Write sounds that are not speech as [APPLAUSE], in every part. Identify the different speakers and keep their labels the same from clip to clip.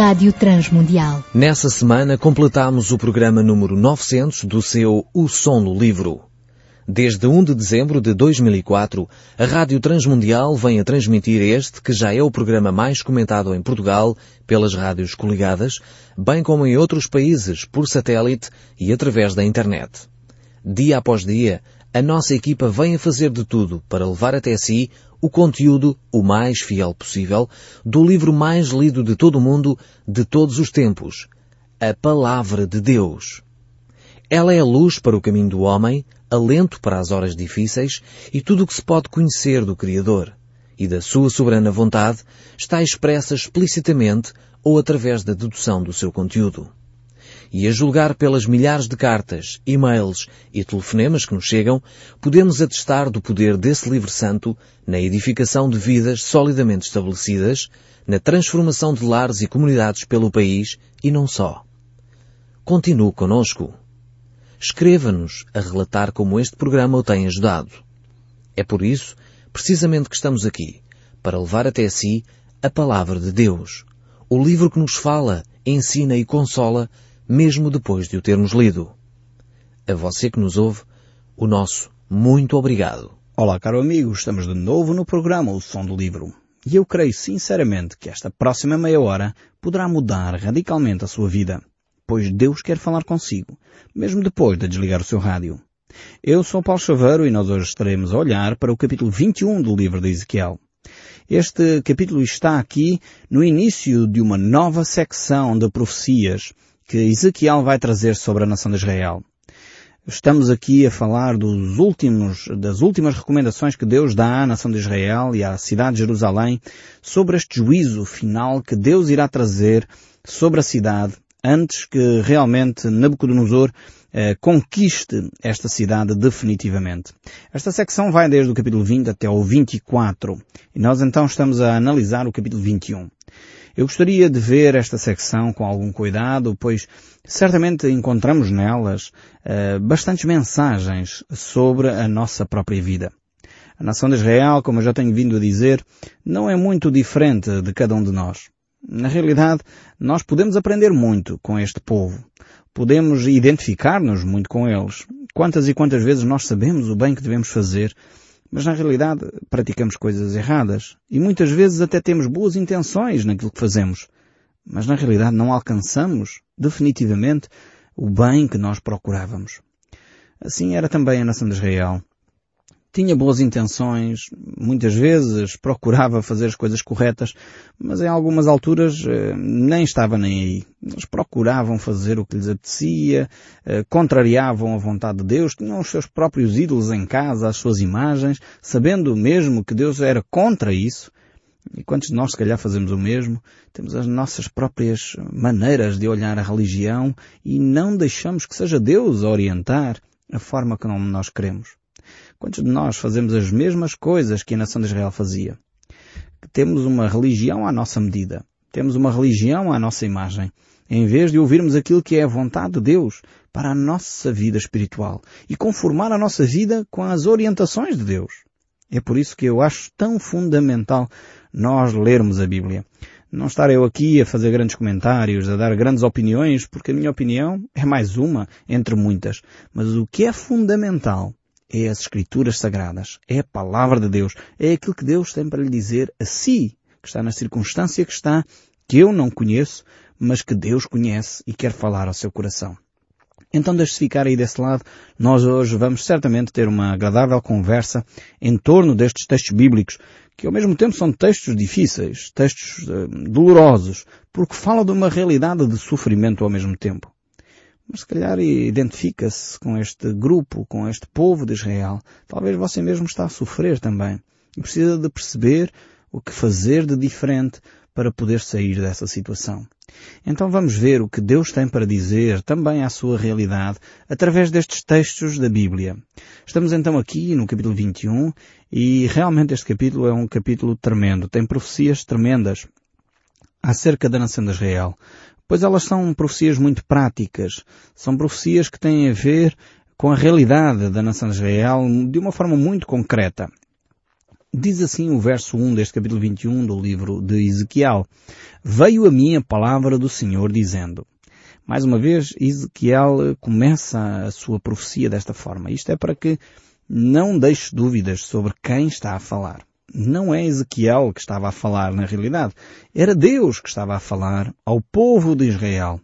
Speaker 1: Rádio Transmundial.
Speaker 2: Nessa semana completamos o programa número 900 do seu O Som do Livro. Desde 1 de dezembro de 2004, a Rádio Transmundial vem a transmitir este, que já é o programa mais comentado em Portugal pelas rádios coligadas, bem como em outros países, por satélite e através da internet. Dia após dia, a nossa equipa vem a fazer de tudo para levar até si o conteúdo o mais fiel possível do livro mais lido de todo o mundo, de todos os tempos, a Palavra de Deus. Ela é a luz para o caminho do homem, alento para as horas difíceis e tudo o que se pode conhecer do Criador. E da sua soberana vontade está expressa explicitamente ou através da dedução do seu conteúdo e a julgar pelas milhares de cartas, e-mails e telefonemas que nos chegam, podemos atestar do poder desse livro santo na edificação de vidas solidamente estabelecidas, na transformação de lares e comunidades pelo país e não só. Continue conosco. Escreva-nos a relatar como este programa o tem ajudado. É por isso, precisamente que estamos aqui, para levar até si a palavra de Deus, o livro que nos fala, ensina e consola mesmo depois de o termos lido. A você que nos ouve, o nosso muito obrigado.
Speaker 3: Olá, caro amigo, estamos de novo no programa O Som do Livro. E eu creio sinceramente que esta próxima meia hora poderá mudar radicalmente a sua vida, pois Deus quer falar consigo, mesmo depois de desligar o seu rádio. Eu sou Paulo Chaveiro e nós hoje estaremos a olhar para o capítulo 21 do livro de Ezequiel. Este capítulo está aqui no início de uma nova secção de profecias que Ezequiel vai trazer sobre a nação de Israel. Estamos aqui a falar dos últimos, das últimas recomendações que Deus dá à nação de Israel e à cidade de Jerusalém sobre este juízo final que Deus irá trazer sobre a cidade antes que realmente Nabucodonosor eh, conquiste esta cidade definitivamente. Esta secção vai desde o capítulo 20 até o 24 e nós então estamos a analisar o capítulo 21. Eu gostaria de ver esta secção com algum cuidado, pois certamente encontramos nelas uh, bastantes mensagens sobre a nossa própria vida. A nação de Israel, como eu já tenho vindo a dizer, não é muito diferente de cada um de nós. Na realidade, nós podemos aprender muito com este povo. Podemos identificar-nos muito com eles. Quantas e quantas vezes nós sabemos o bem que devemos fazer mas na realidade praticamos coisas erradas e muitas vezes até temos boas intenções naquilo que fazemos, mas na realidade não alcançamos definitivamente o bem que nós procurávamos. Assim era também a nação de Israel tinha boas intenções, muitas vezes procurava fazer as coisas corretas, mas em algumas alturas eh, nem estava nem aí. Eles procuravam fazer o que lhes apetecia, eh, contrariavam a vontade de Deus, tinham os seus próprios ídolos em casa, as suas imagens, sabendo mesmo que Deus era contra isso. E quantos de nós, se calhar, fazemos o mesmo? Temos as nossas próprias maneiras de olhar a religião e não deixamos que seja Deus a orientar a forma como nós queremos. Quantos de nós fazemos as mesmas coisas que a nação de Israel fazia? Temos uma religião à nossa medida. Temos uma religião à nossa imagem. Em vez de ouvirmos aquilo que é a vontade de Deus para a nossa vida espiritual e conformar a nossa vida com as orientações de Deus. É por isso que eu acho tão fundamental nós lermos a Bíblia. Não estar eu aqui a fazer grandes comentários, a dar grandes opiniões, porque a minha opinião é mais uma entre muitas. Mas o que é fundamental é as Escrituras Sagradas, é a Palavra de Deus, é aquilo que Deus tem para lhe dizer a si, que está na circunstância que está, que eu não conheço, mas que Deus conhece e quer falar ao seu coração. Então deixe-se ficar aí desse lado. Nós hoje vamos certamente ter uma agradável conversa em torno destes textos bíblicos, que ao mesmo tempo são textos difíceis, textos uh, dolorosos, porque falam de uma realidade de sofrimento ao mesmo tempo mas se calhar identifica-se com este grupo, com este povo de Israel. Talvez você mesmo está a sofrer também. E precisa de perceber o que fazer de diferente para poder sair dessa situação. Então vamos ver o que Deus tem para dizer também à sua realidade através destes textos da Bíblia. Estamos então aqui no capítulo 21 e realmente este capítulo é um capítulo tremendo. Tem profecias tremendas acerca da nação de Israel pois elas são profecias muito práticas. São profecias que têm a ver com a realidade da nação de Israel de uma forma muito concreta. Diz assim o verso 1 deste capítulo 21 do livro de Ezequiel. Veio a mim a palavra do Senhor dizendo. Mais uma vez, Ezequiel começa a sua profecia desta forma. Isto é para que não deixe dúvidas sobre quem está a falar. Não é Ezequiel que estava a falar na realidade. Era Deus que estava a falar ao povo de Israel.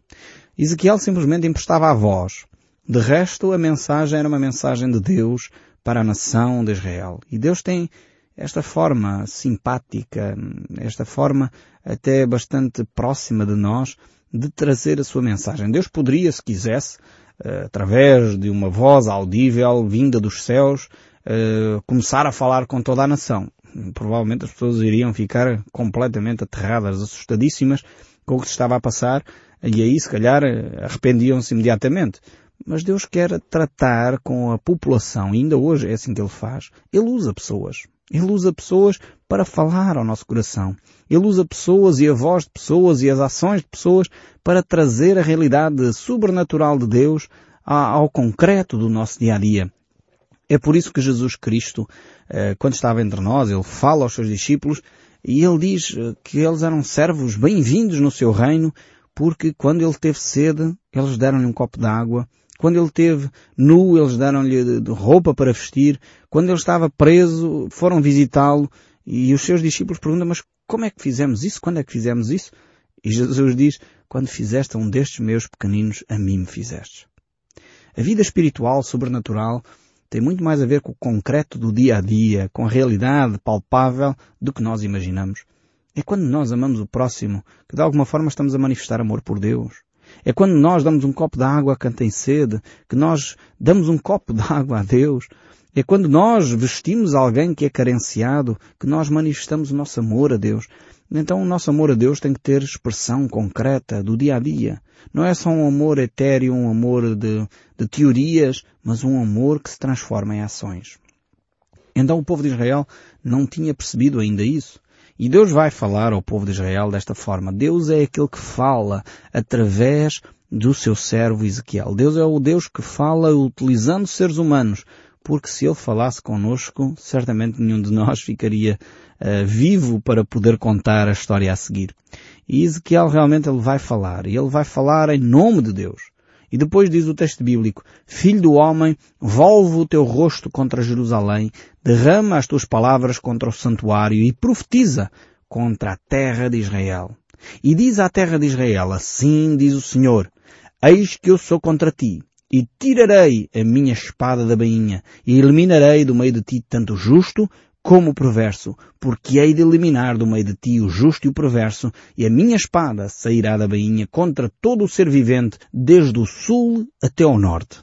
Speaker 3: Ezequiel simplesmente emprestava a voz. De resto, a mensagem era uma mensagem de Deus para a nação de Israel. E Deus tem esta forma simpática, esta forma até bastante próxima de nós, de trazer a sua mensagem. Deus poderia, se quisesse, eh, através de uma voz audível vinda dos céus, eh, começar a falar com toda a nação. Provavelmente as pessoas iriam ficar completamente aterradas, assustadíssimas com o que se estava a passar e aí se calhar arrependiam-se imediatamente. Mas Deus quer tratar com a população, ainda hoje é assim que Ele faz. Ele usa pessoas. Ele usa pessoas para falar ao nosso coração. Ele usa pessoas e a voz de pessoas e as ações de pessoas para trazer a realidade sobrenatural de Deus ao concreto do nosso dia a dia. É por isso que Jesus Cristo, eh, quando estava entre nós, ele fala aos seus discípulos e ele diz eh, que eles eram servos bem-vindos no seu reino, porque quando ele teve sede, eles deram-lhe um copo de água, quando ele teve nu, eles deram-lhe roupa para vestir, quando ele estava preso, foram visitá-lo e os seus discípulos perguntam, mas como é que fizemos isso? Quando é que fizemos isso? E Jesus diz, quando fizeste a um destes meus pequeninos, a mim me fizeste. A vida espiritual, sobrenatural, tem muito mais a ver com o concreto do dia a dia, com a realidade palpável do que nós imaginamos. É quando nós amamos o próximo que de alguma forma estamos a manifestar amor por Deus. É quando nós damos um copo de água a quem tem sede, que nós damos um copo de água a Deus. É quando nós vestimos alguém que é carenciado, que nós manifestamos o nosso amor a Deus. Então o nosso amor a Deus tem que ter expressão concreta do dia a dia. Não é só um amor etéreo, um amor de, de teorias, mas um amor que se transforma em ações. Então o povo de Israel não tinha percebido ainda isso. E Deus vai falar ao povo de Israel desta forma. Deus é aquele que fala através do seu servo Ezequiel. Deus é o Deus que fala utilizando seres humanos, porque se ele falasse conosco, certamente nenhum de nós [LAUGHS] ficaria uh, vivo para poder contar a história a seguir. E Ezequiel realmente ele vai falar, e ele vai falar em nome de Deus. E depois diz o texto bíblico, Filho do homem, volve o teu rosto contra Jerusalém, derrama as tuas palavras contra o santuário e profetiza contra a terra de Israel. E diz à terra de Israel, assim diz o Senhor, Eis que eu sou contra ti, e tirarei a minha espada da bainha, e eliminarei do meio de ti tanto justo como o perverso, porque hei de eliminar do meio de ti o justo e o perverso, e a minha espada sairá da bainha contra todo o ser vivente, desde o sul até ao norte.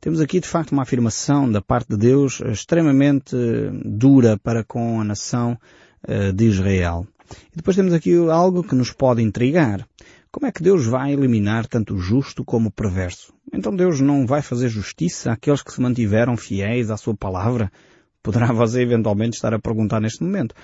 Speaker 3: Temos aqui de facto uma afirmação da parte de Deus extremamente dura para com a nação eh, de Israel. E depois temos aqui algo que nos pode intrigar. Como é que Deus vai eliminar tanto o justo como o perverso? Então Deus não vai fazer justiça àqueles que se mantiveram fiéis à sua palavra? Poderá você eventualmente estar a perguntar neste momento.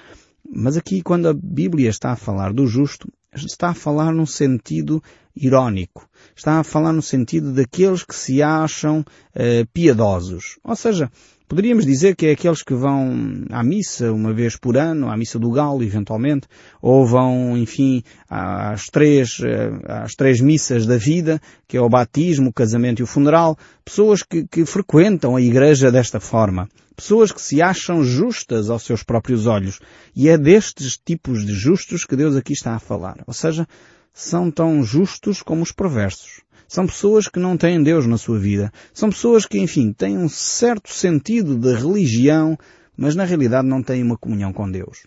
Speaker 3: Mas aqui, quando a Bíblia está a falar do justo, está a falar num sentido irónico. Está a falar no sentido daqueles que se acham uh, piedosos. Ou seja, Poderíamos dizer que é aqueles que vão à missa uma vez por ano, à missa do galo, eventualmente, ou vão, enfim, às três, eh, às três missas da vida, que é o batismo, o casamento e o funeral. Pessoas que, que frequentam a igreja desta forma. Pessoas que se acham justas aos seus próprios olhos. E é destes tipos de justos que Deus aqui está a falar. Ou seja, são tão justos como os perversos. São pessoas que não têm Deus na sua vida. São pessoas que, enfim, têm um certo sentido de religião, mas na realidade não têm uma comunhão com Deus.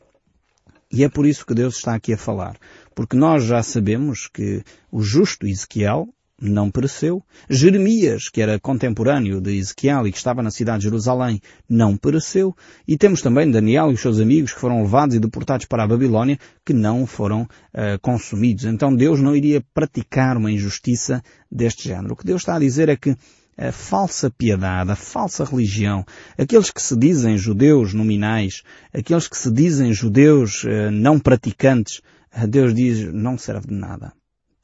Speaker 3: E é por isso que Deus está aqui a falar. Porque nós já sabemos que o justo Ezequiel, não pereceu. Jeremias, que era contemporâneo de Ezequiel e que estava na cidade de Jerusalém, não pereceu. E temos também Daniel e os seus amigos que foram levados e deportados para a Babilónia, que não foram uh, consumidos. Então Deus não iria praticar uma injustiça deste género. O que Deus está a dizer é que a falsa piedade, a falsa religião, aqueles que se dizem judeus nominais, aqueles que se dizem judeus uh, não praticantes, Deus diz, não serve de nada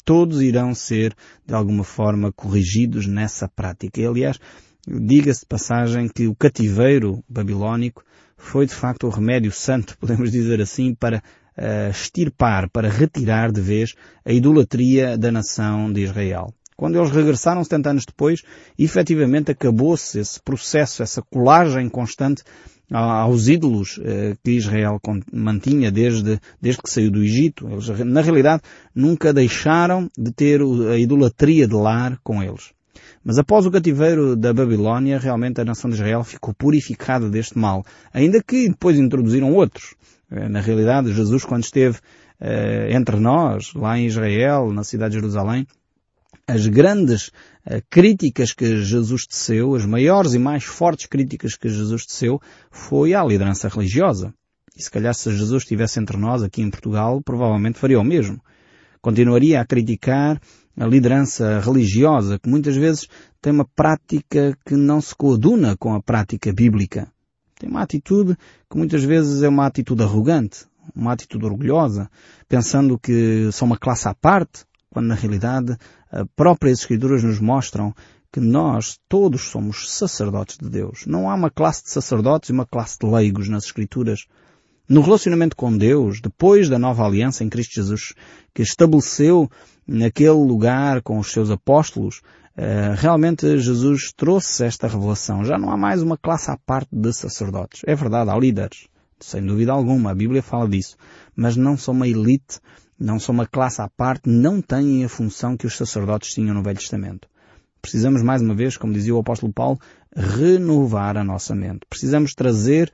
Speaker 3: todos irão ser, de alguma forma, corrigidos nessa prática. E, aliás, diga-se de passagem que o cativeiro babilónico foi de facto o remédio santo, [LAUGHS] podemos dizer assim, para uh, extirpar, para retirar de vez a idolatria da nação de Israel. Quando eles regressaram 70 anos depois, efetivamente acabou-se esse processo, essa colagem constante aos ídolos eh, que Israel mantinha desde, desde que saiu do Egito. Eles, na realidade, nunca deixaram de ter a idolatria de lar com eles. Mas após o cativeiro da Babilónia, realmente a nação de Israel ficou purificada deste mal, ainda que depois introduziram outros. Eh, na realidade, Jesus, quando esteve eh, entre nós, lá em Israel, na cidade de Jerusalém, as grandes uh, críticas que Jesus teceu, as maiores e mais fortes críticas que Jesus teceu, foi à liderança religiosa. E se calhar se Jesus estivesse entre nós aqui em Portugal, provavelmente faria o mesmo. Continuaria a criticar a liderança religiosa, que muitas vezes tem uma prática que não se coaduna com a prática bíblica. Tem uma atitude que muitas vezes é uma atitude arrogante, uma atitude orgulhosa, pensando que são uma classe à parte, quando na realidade as próprias Escrituras nos mostram que nós todos somos sacerdotes de Deus. Não há uma classe de sacerdotes e uma classe de leigos nas Escrituras. No relacionamento com Deus, depois da nova aliança em Cristo Jesus, que estabeleceu naquele lugar com os seus apóstolos, eh, realmente Jesus trouxe esta revelação. Já não há mais uma classe à parte de sacerdotes. É verdade, há líderes. Sem dúvida alguma, a Bíblia fala disso. Mas não são uma elite não são uma classe à parte, não têm a função que os sacerdotes tinham no Velho Testamento. Precisamos, mais uma vez, como dizia o apóstolo Paulo, renovar a nossa mente. Precisamos trazer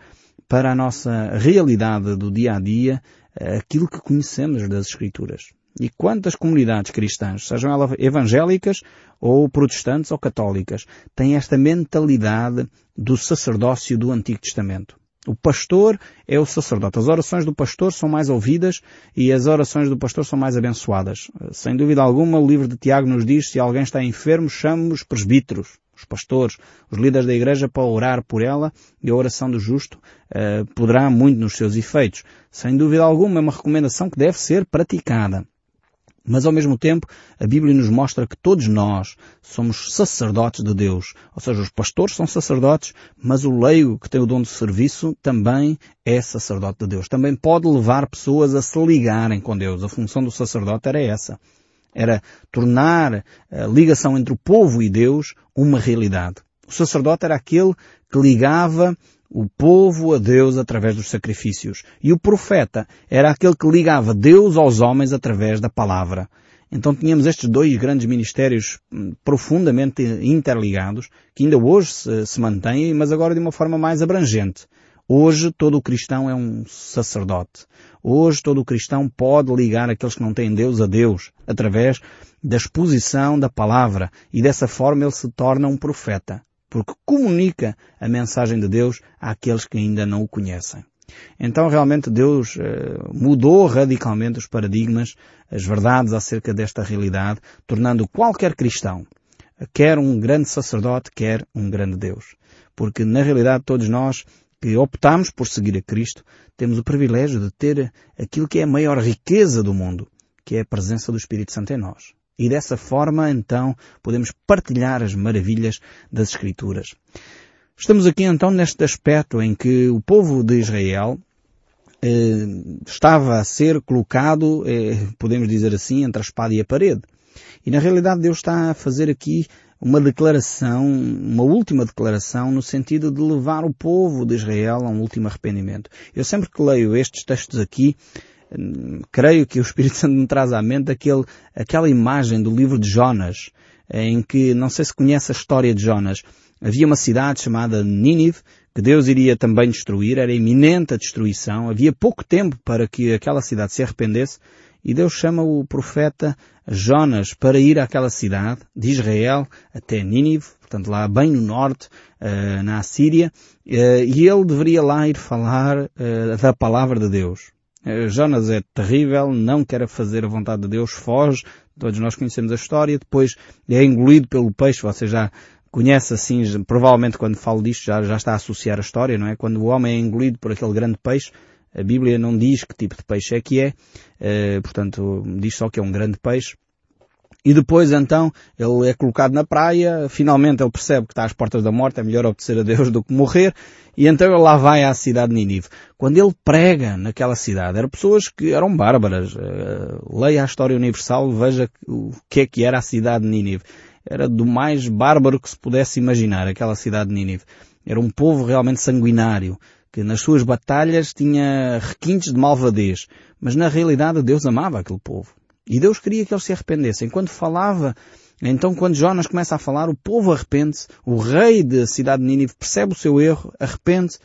Speaker 3: para a nossa realidade do dia a dia eh, aquilo que conhecemos das Escrituras. E quantas comunidades cristãs, sejam elas evangélicas ou protestantes ou católicas, têm esta mentalidade do sacerdócio do Antigo Testamento? O pastor é o sacerdote. As orações do pastor são mais ouvidas e as orações do pastor são mais abençoadas. Sem dúvida alguma, o livro de Tiago nos diz se alguém está enfermo, chame os presbíteros, os pastores, os líderes da igreja para orar por ela e a oração do justo uh, poderá muito nos seus efeitos. Sem dúvida alguma, é uma recomendação que deve ser praticada. Mas ao mesmo tempo, a Bíblia nos mostra que todos nós somos sacerdotes de Deus. Ou seja, os pastores são sacerdotes, mas o leigo que tem o dom de serviço também é sacerdote de Deus. Também pode levar pessoas a se ligarem com Deus. A função do sacerdote era essa. Era tornar a ligação entre o povo e Deus uma realidade. O sacerdote era aquele que ligava o povo a Deus através dos sacrifícios. E o profeta era aquele que ligava Deus aos homens através da palavra. Então tínhamos estes dois grandes ministérios hum, profundamente interligados, que ainda hoje se, se mantêm, mas agora de uma forma mais abrangente. Hoje todo o cristão é um sacerdote. Hoje todo o cristão pode ligar aqueles que não têm Deus a Deus, através da exposição da palavra, e dessa forma ele se torna um profeta porque comunica a mensagem de Deus àqueles que ainda não o conhecem. Então realmente Deus eh, mudou radicalmente os paradigmas, as verdades acerca desta realidade, tornando qualquer cristão, quer um grande sacerdote, quer um grande Deus. Porque na realidade todos nós que optamos por seguir a Cristo, temos o privilégio de ter aquilo que é a maior riqueza do mundo, que é a presença do Espírito Santo em nós. E dessa forma, então, podemos partilhar as maravilhas das Escrituras. Estamos aqui então neste aspecto em que o povo de Israel eh, estava a ser colocado, eh, podemos dizer assim, entre a espada e a parede. E na realidade Deus está a fazer aqui uma declaração, uma última declaração no sentido de levar o povo de Israel a um último arrependimento. Eu sempre que leio estes textos aqui, creio que o Espírito Santo me traz à mente aquele, aquela imagem do livro de Jonas, em que, não sei se conhece a história de Jonas, havia uma cidade chamada Nínive, que Deus iria também destruir, era iminente a destruição, havia pouco tempo para que aquela cidade se arrependesse, e Deus chama o profeta Jonas para ir àquela cidade de Israel até Nínive, portanto lá bem no norte, uh, na Assíria, uh, e ele deveria lá ir falar uh, da palavra de Deus. Eh, Jonas é terrível, não quer fazer a vontade de Deus, foge, todos nós conhecemos a história, depois é engolido pelo peixe, você já conhece assim, provavelmente quando falo disto já, já está a associar a história, não é? Quando o homem é engolido por aquele grande peixe, a Bíblia não diz que tipo de peixe é que é, uh, portanto diz só que é um grande peixe, E depois então ele é colocado na praia, finalmente ele percebe que está às portas da morte, é melhor obedecer a Deus do que morrer, e então ele lá vai à cidade de Nínive. Quando ele prega naquela cidade, eram pessoas que eram bárbaras. Uh, leia a história universal, veja o que é que era a cidade de Nínive. Era do mais bárbaro que se pudesse imaginar, aquela cidade de Nínive. Era um povo realmente sanguinário, que nas suas batalhas tinha requintes de malvadez. Mas na realidade Deus amava aquele povo. E Deus queria que eles se arrependessem. Quando falava, então quando Jonas começa a falar, o povo arrepende-se, o rei da cidade de Nínive percebe o seu erro, arrepende-se,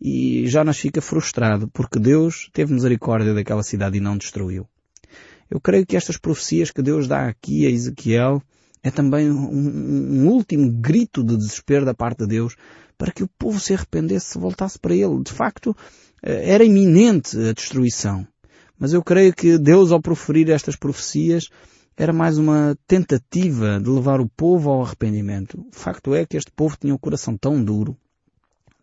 Speaker 3: e Jonas fica frustrado, porque Deus teve misericórdia daquela cidade e não destruiu. Eu creio que estas profecias que Deus dá aqui a Ezequiel é também um, um último grito de desespero da parte de Deus para que o povo se arrependesse, se voltasse para ele. De facto, eh, era iminente a destruição. Mas eu creio que Deus, ao proferir estas profecias, era mais uma tentativa de levar o povo ao arrependimento. O facto é que este povo tinha o coração tão duro,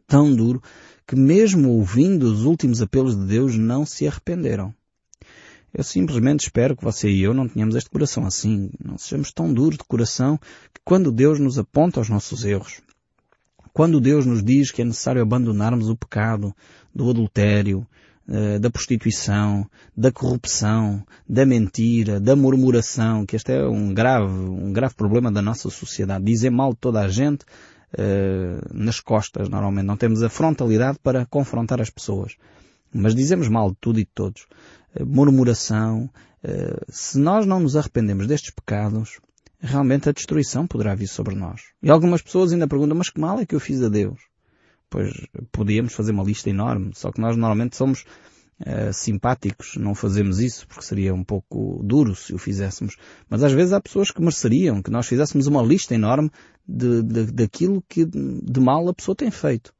Speaker 3: tão duro, que mesmo ouvindo os últimos apelos de Deus não se arrependeram. Eu simplesmente espero que você e eu não tenhamos este coração assim, não sejamos tão duros de coração que quando Deus nos aponta os nossos erros, quando Deus nos diz que é necessário abandonarmos o pecado do adultério, da prostituição, da corrupção, da mentira, da murmuração, que este é um grave, um grave problema da nossa sociedade. Dizer mal de toda a gente uh, nas costas, normalmente. Não temos a frontalidade para confrontar as pessoas. Mas dizemos mal de tudo e de todos. Uh, murmuração. Uh, se nós não nos arrependemos destes pecados, realmente a destruição poderá vir sobre nós. E algumas pessoas ainda perguntam, mas que mal é que eu fiz a Deus? Pois podíamos fazer uma lista enorme, só que nós normalmente somos uh, simpáticos, não fazemos isso porque seria um pouco duro se o fizéssemos. Mas às vezes há pessoas que mereceriam que nós fizéssemos uma lista enorme de, de, daquilo que de mal a pessoa tem feito.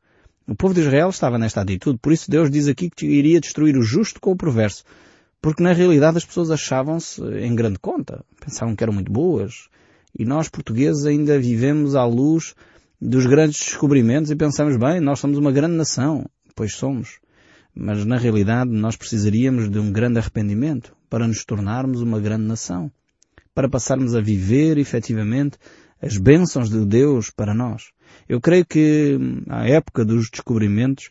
Speaker 3: O povo de Israel estava nesta atitude, por isso Deus diz aqui que iria destruir o justo com o perverso. Porque na realidade as pessoas achavam-se em grande conta, pensavam que eram muito boas. E nós portugueses ainda vivemos à luz dos grandes descobrimentos e pensamos, bem, nós somos uma grande nação. Pois somos. Mas na realidade nós precisaríamos de um grande arrependimento para nos tornarmos uma grande nação. Para passarmos a viver efetivamente as bênçãos de Deus para nós. Eu creio que a época dos descobrimentos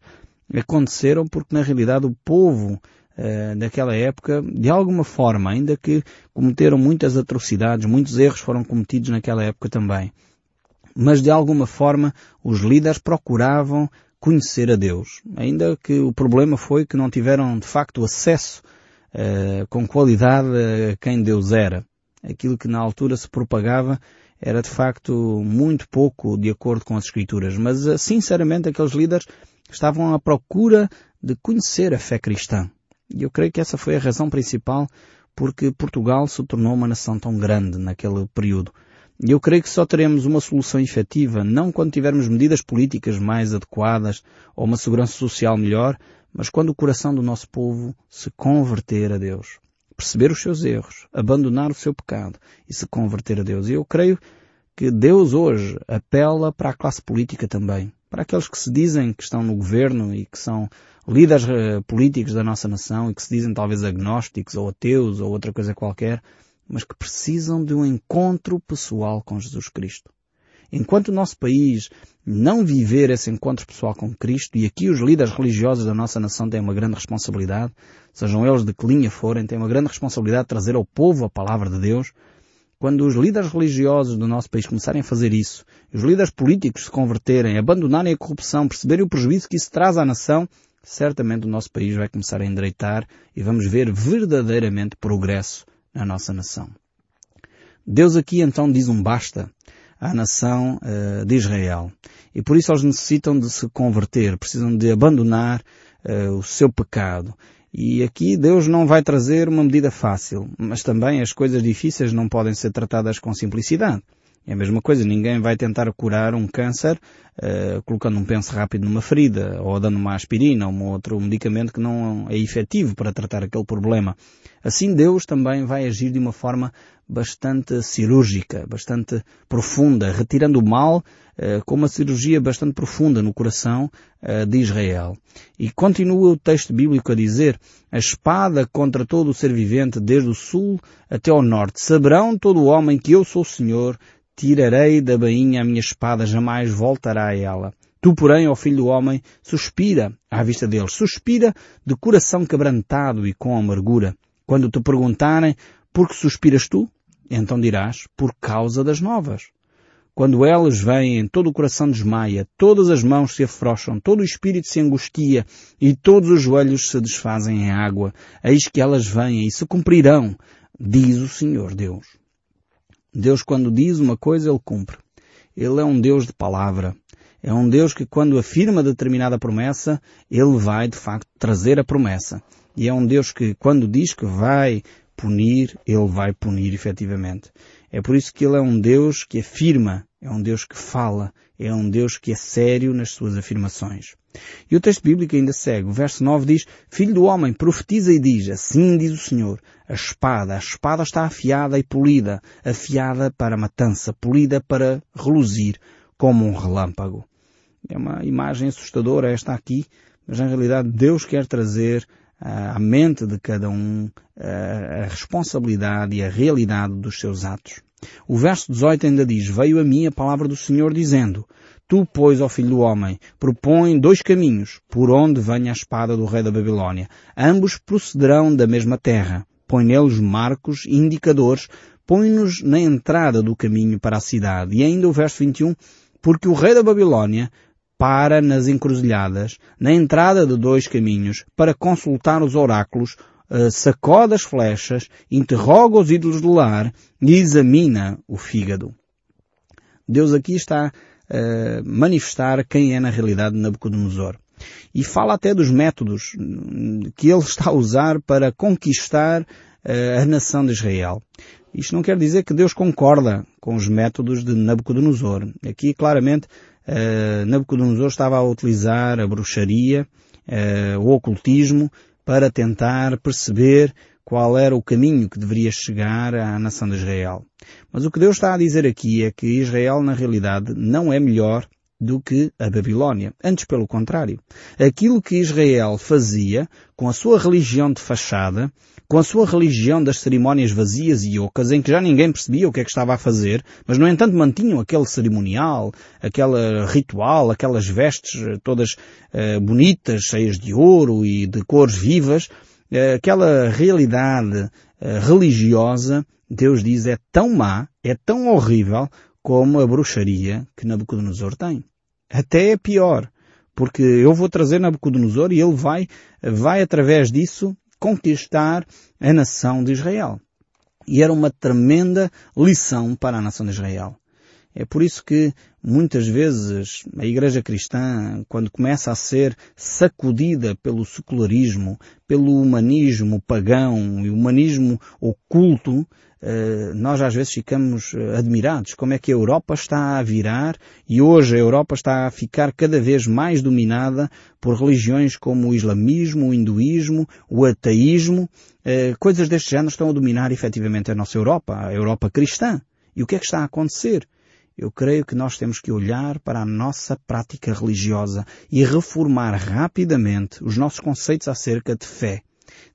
Speaker 3: aconteceram porque na realidade o povo uh, daquela época, de alguma forma, ainda que cometeram muitas atrocidades, muitos erros foram cometidos naquela época também mas de alguma forma os líderes procuravam conhecer a Deus. Ainda que o problema foi que não tiveram de facto acesso uh, com qualidade a quem Deus era. Aquilo que na altura se propagava era de facto muito pouco de acordo com as Escrituras. Mas uh, sinceramente aqueles líderes estavam à procura de conhecer a fé cristã. E eu creio que essa foi a razão principal porque Portugal se tornou uma nação tão grande naquele período. E eu creio que só teremos uma solução efetiva, não quando tivermos medidas políticas mais adequadas ou uma segurança social melhor, mas quando o coração do nosso povo se converter a Deus. Perceber os seus erros, abandonar o seu pecado e se converter a Deus. E eu creio que Deus hoje apela para a classe política também. Para aqueles que se dizem que estão no governo e que são líderes eh, políticos da nossa nação e que se dizem talvez agnósticos ou ateus ou outra coisa qualquer, mas que precisam de um encontro pessoal com Jesus Cristo. Enquanto o nosso país não viver esse encontro pessoal com Cristo, e aqui os líderes religiosos da nossa nação têm uma grande responsabilidade, sejam eles de que linha forem, têm uma grande responsabilidade de trazer ao povo a palavra de Deus, quando os líderes religiosos do nosso país começarem a fazer isso, os líderes políticos se converterem, abandonarem a corrupção, perceberem o prejuízo que isso traz à nação, certamente o nosso país vai começar a endireitar e vamos ver verdadeiramente progresso na nossa nação. Deus aqui então diz um basta à nação uh, de Israel. E por isso eles necessitam de se converter, precisam de abandonar uh, o seu pecado. E aqui Deus não vai trazer uma medida fácil, mas também as coisas difíceis não podem ser tratadas com simplicidade. É a mesma coisa, ninguém vai tentar curar um câncer uh, colocando um penso rápido numa ferida, ou dando uma aspirina, ou um outro medicamento que não é efetivo para tratar aquele problema. Assim Deus também vai agir de uma forma bastante cirúrgica, bastante profunda, retirando o mal uh, com uma cirurgia bastante profunda no coração uh, de Israel. E continua o texto bíblico a dizer, a espada contra todo o ser vivente, desde o sul até ao norte, saberão todo o homem que eu sou o Senhor, tirarei da bainha a minha espada, jamais voltará a ela. Tu, porém, ó filho do homem, suspira à vista deles, suspira de coração quebrantado e com amargura. Quando te perguntarem, por que suspiras tu? Então dirás, por causa das novas. Quando elas vêm, todo o coração desmaia, todas as mãos se afrouxam, todo o espírito se angustia e todos os joelhos se desfazem em água. Eis que elas vêm e se cumprirão, diz o Senhor Deus. Deus quando diz uma coisa, Ele cumpre. Ele é um Deus de palavra. É um Deus que quando afirma determinada promessa, Ele vai de facto trazer a promessa. E é um Deus que quando diz que vai punir, Ele vai punir efetivamente. É por isso que Ele é um Deus que afirma, é um Deus que fala, é um Deus que é sério nas suas afirmações. E o texto bíblico ainda segue. O verso 9 diz, Filho do homem, profetiza e diz, assim diz o Senhor, a espada, a espada está afiada e polida, afiada para matança, polida para reluzir, como um relâmpago. É uma imagem assustadora esta aqui, mas na realidade Deus quer trazer ah, à mente de cada um ah, a responsabilidade e a realidade dos seus atos. O verso 18 ainda diz, Veio a mim a palavra do Senhor dizendo, Tu, pois, ó filho do homem, propõe dois caminhos, por onde venha a espada do rei da Babilônia. Ambos procederão da mesma terra. Põe neles marcos e indicadores, põe-nos na entrada do caminho para a cidade. E ainda o verso 21, porque o rei da Babilônia para nas encruzilhadas, na entrada de dois caminhos, para consultar os oráculos, sacode as flechas, interroga os ídolos do lar e examina o fígado. Deus aqui está uh, manifestar quem é na realidade Nabucodonosor. E fala até dos métodos que ele está a usar para conquistar uh, a nação de Israel. Isto não quer dizer que Deus concorda com os métodos de Nabucodonosor. Aqui, claramente, Nabucodonosor estava a utilizar a bruxaria, o ocultismo, para tentar perceber qual era o caminho que deveria chegar à nação de Israel. Mas o que Deus está a dizer aqui é que Israel, na realidade, não é melhor do que a Babilónia. Antes, pelo contrário. Aquilo que Israel fazia com a sua religião de fachada, com a sua religião das cerimónias vazias e ocas, em que já ninguém percebia o que é que estava a fazer, mas no entanto mantinham aquele cerimonial, aquele ritual, aquelas vestes todas uh, bonitas, cheias de ouro e de cores vivas, uh, aquela realidade uh, religiosa, Deus diz, é tão má, é tão horrível, como a bruxaria que Nabucodonosor tem. Até é pior, porque eu vou trazer Nabucodonosor e ele vai, vai através disso conquistar a nação de Israel. E era uma tremenda lição para a nação de Israel. É por isso que muitas vezes a Igreja Cristã, quando começa a ser sacudida pelo secularismo, pelo humanismo pagão e humanismo oculto, eh, nós às vezes ficamos eh, admirados como é que a Europa está a virar e hoje a Europa está a ficar cada vez mais dominada por religiões como o islamismo, o hinduísmo, o ateísmo. Eh, coisas deste género estão a dominar efetivamente a nossa Europa, a Europa cristã. E o que é que está a acontecer? Eu creio que nós temos que olhar para a nossa prática religiosa e reformar rapidamente os nossos conceitos acerca de fé,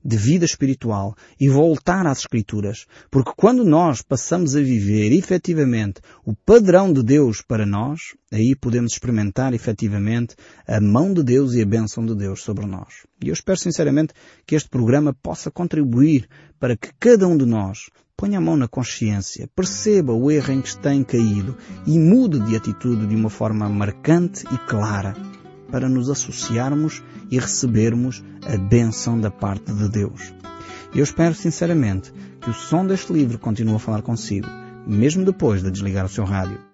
Speaker 3: de vida espiritual e voltar às Escrituras. Porque quando nós passamos a viver efetivamente o padrão de Deus para nós, aí podemos experimentar efetivamente a mão de Deus e a bênção de Deus sobre nós. E eu espero sinceramente que este programa possa contribuir para que cada um de nós ponha a mão na consciência, perceba o erro em que tem caído e mude de atitude de uma forma marcante e clara para nos associarmos e recebermos a bênção da parte de Deus. Eu espero sinceramente que o som deste livro continue a falar consigo, mesmo depois de desligar o seu rádio.